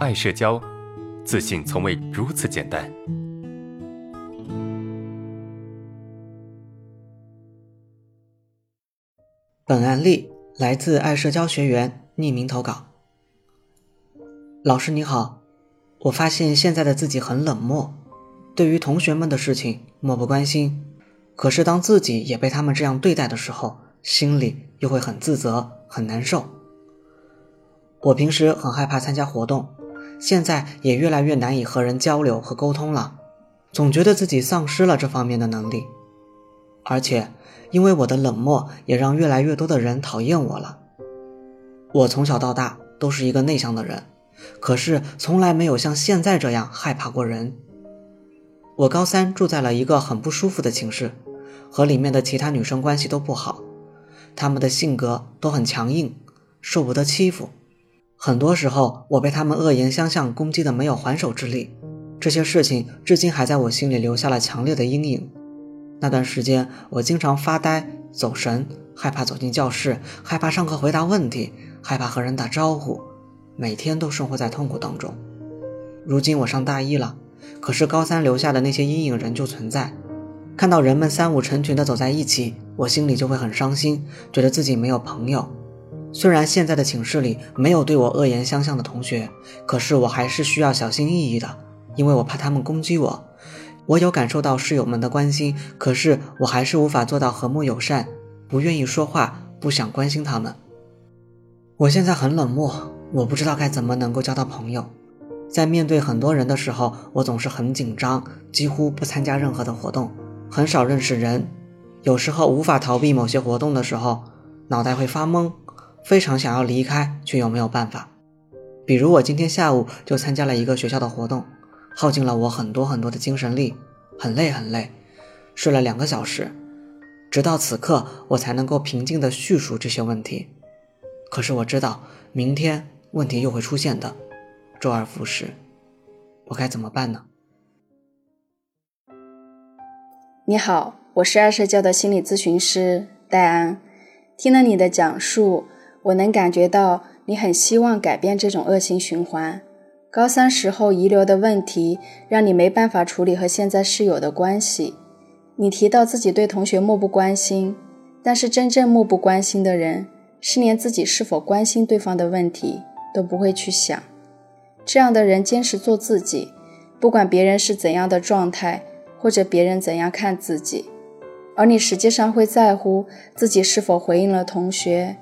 爱社交，自信从未如此简单。本案例来自爱社交学员匿名投稿。老师你好，我发现现在的自己很冷漠，对于同学们的事情漠不关心。可是当自己也被他们这样对待的时候，心里又会很自责、很难受。我平时很害怕参加活动，现在也越来越难以和人交流和沟通了，总觉得自己丧失了这方面的能力。而且因为我的冷漠，也让越来越多的人讨厌我了。我从小到大都是一个内向的人。可是从来没有像现在这样害怕过人。我高三住在了一个很不舒服的寝室，和里面的其他女生关系都不好，她们的性格都很强硬，受不得欺负。很多时候我被他们恶言相向攻击的没有还手之力，这些事情至今还在我心里留下了强烈的阴影。那段时间我经常发呆、走神，害怕走进教室，害怕上课回答问题，害怕和人打招呼。每天都生活在痛苦当中。如今我上大一了，可是高三留下的那些阴影仍旧存在。看到人们三五成群的走在一起，我心里就会很伤心，觉得自己没有朋友。虽然现在的寝室里没有对我恶言相向的同学，可是我还是需要小心翼翼的，因为我怕他们攻击我。我有感受到室友们的关心，可是我还是无法做到和睦友善，不愿意说话，不想关心他们。我现在很冷漠。我不知道该怎么能够交到朋友，在面对很多人的时候，我总是很紧张，几乎不参加任何的活动，很少认识人。有时候无法逃避某些活动的时候，脑袋会发懵，非常想要离开，却又没有办法。比如我今天下午就参加了一个学校的活动，耗尽了我很多很多的精神力，很累很累，睡了两个小时，直到此刻我才能够平静地叙述这些问题。可是我知道，明天。问题又会出现的，周而复始，我该怎么办呢？你好，我是爱社交的心理咨询师戴安。听了你的讲述，我能感觉到你很希望改变这种恶性循环。高三时候遗留的问题，让你没办法处理和现在室友的关系。你提到自己对同学漠不关心，但是真正漠不关心的人，是连自己是否关心对方的问题。都不会去想，这样的人坚持做自己，不管别人是怎样的状态，或者别人怎样看自己，而你实际上会在乎自己是否回应了同学，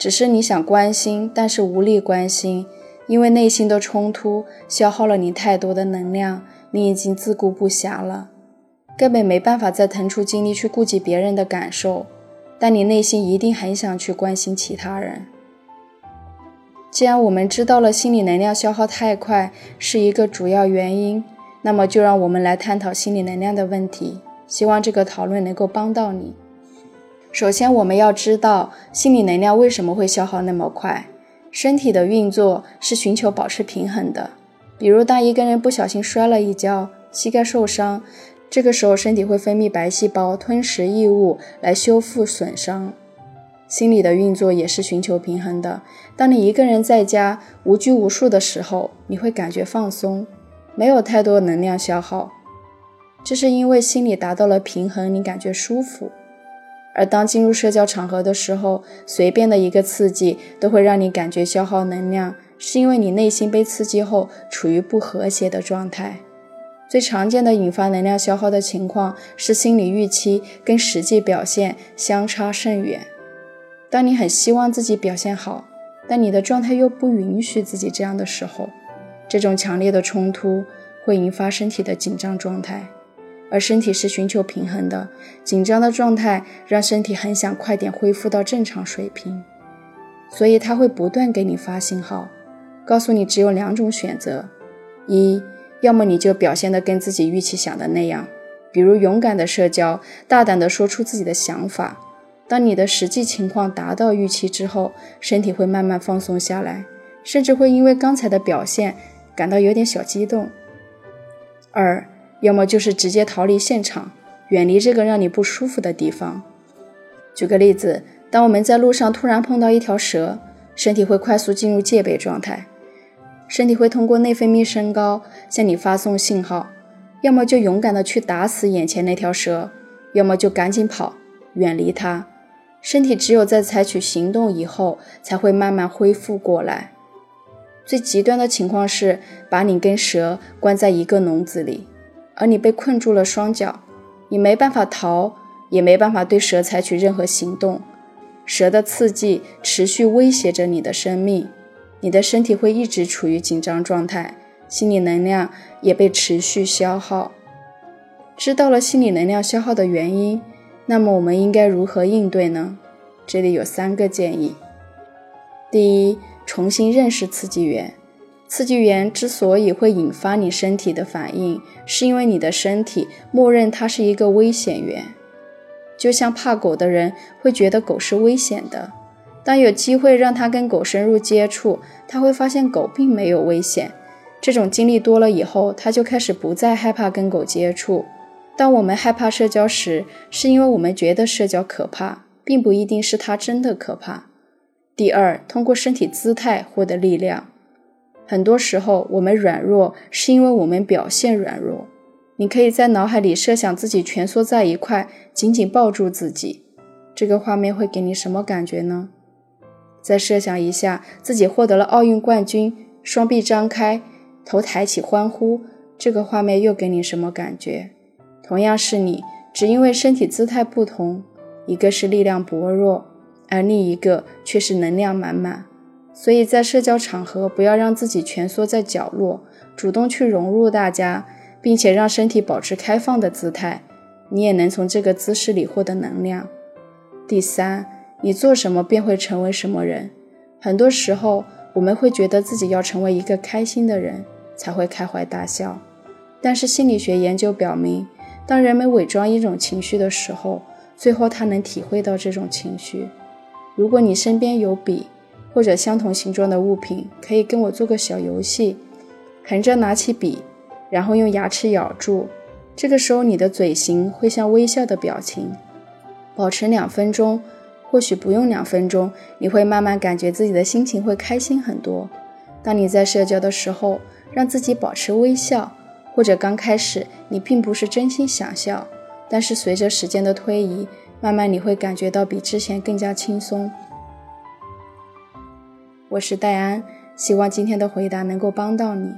只是你想关心，但是无力关心，因为内心的冲突消耗了你太多的能量，你已经自顾不暇了，根本没办法再腾出精力去顾及别人的感受，但你内心一定很想去关心其他人。既然我们知道了心理能量消耗太快是一个主要原因，那么就让我们来探讨心理能量的问题。希望这个讨论能够帮到你。首先，我们要知道心理能量为什么会消耗那么快。身体的运作是寻求保持平衡的。比如，当一个人不小心摔了一跤，膝盖受伤，这个时候身体会分泌白细胞，吞食异物来修复损伤。心理的运作也是寻求平衡的。当你一个人在家无拘无束的时候，你会感觉放松，没有太多能量消耗，这是因为心理达到了平衡，你感觉舒服。而当进入社交场合的时候，随便的一个刺激都会让你感觉消耗能量，是因为你内心被刺激后处于不和谐的状态。最常见的引发能量消耗的情况是心理预期跟实际表现相差甚远。当你很希望自己表现好，但你的状态又不允许自己这样的时候，这种强烈的冲突会引发身体的紧张状态，而身体是寻求平衡的，紧张的状态让身体很想快点恢复到正常水平，所以它会不断给你发信号，告诉你只有两种选择：一，要么你就表现得跟自己预期想的那样，比如勇敢的社交，大胆地说出自己的想法。当你的实际情况达到预期之后，身体会慢慢放松下来，甚至会因为刚才的表现感到有点小激动。二，要么就是直接逃离现场，远离这个让你不舒服的地方。举个例子，当我们在路上突然碰到一条蛇，身体会快速进入戒备状态。身体会通过内分泌升高向你发送信号，要么就勇敢的去打死眼前那条蛇，要么就赶紧跑，远离它。身体只有在采取行动以后，才会慢慢恢复过来。最极端的情况是把你跟蛇关在一个笼子里，而你被困住了双脚，你没办法逃，也没办法对蛇采取任何行动。蛇的刺激持续威胁着你的生命，你的身体会一直处于紧张状态，心理能量也被持续消耗。知道了心理能量消耗的原因。那么我们应该如何应对呢？这里有三个建议。第一，重新认识刺激源。刺激源之所以会引发你身体的反应，是因为你的身体默认它是一个危险源。就像怕狗的人会觉得狗是危险的，当有机会让他跟狗深入接触，他会发现狗并没有危险。这种经历多了以后，他就开始不再害怕跟狗接触。当我们害怕社交时，是因为我们觉得社交可怕，并不一定是它真的可怕。第二，通过身体姿态获得力量。很多时候，我们软弱是因为我们表现软弱。你可以在脑海里设想自己蜷缩在一块，紧紧抱住自己，这个画面会给你什么感觉呢？再设想一下自己获得了奥运冠军，双臂张开，头抬起欢呼，这个画面又给你什么感觉？同样是你，只因为身体姿态不同，一个是力量薄弱，而另一个却是能量满满。所以在社交场合，不要让自己蜷缩在角落，主动去融入大家，并且让身体保持开放的姿态，你也能从这个姿势里获得能量。第三，你做什么便会成为什么人。很多时候，我们会觉得自己要成为一个开心的人才会开怀大笑，但是心理学研究表明。当人们伪装一种情绪的时候，最后他能体会到这种情绪。如果你身边有笔或者相同形状的物品，可以跟我做个小游戏。横着拿起笔，然后用牙齿咬住，这个时候你的嘴型会像微笑的表情。保持两分钟，或许不用两分钟，你会慢慢感觉自己的心情会开心很多。当你在社交的时候，让自己保持微笑。或者刚开始你并不是真心想笑，但是随着时间的推移，慢慢你会感觉到比之前更加轻松。我是戴安，希望今天的回答能够帮到你。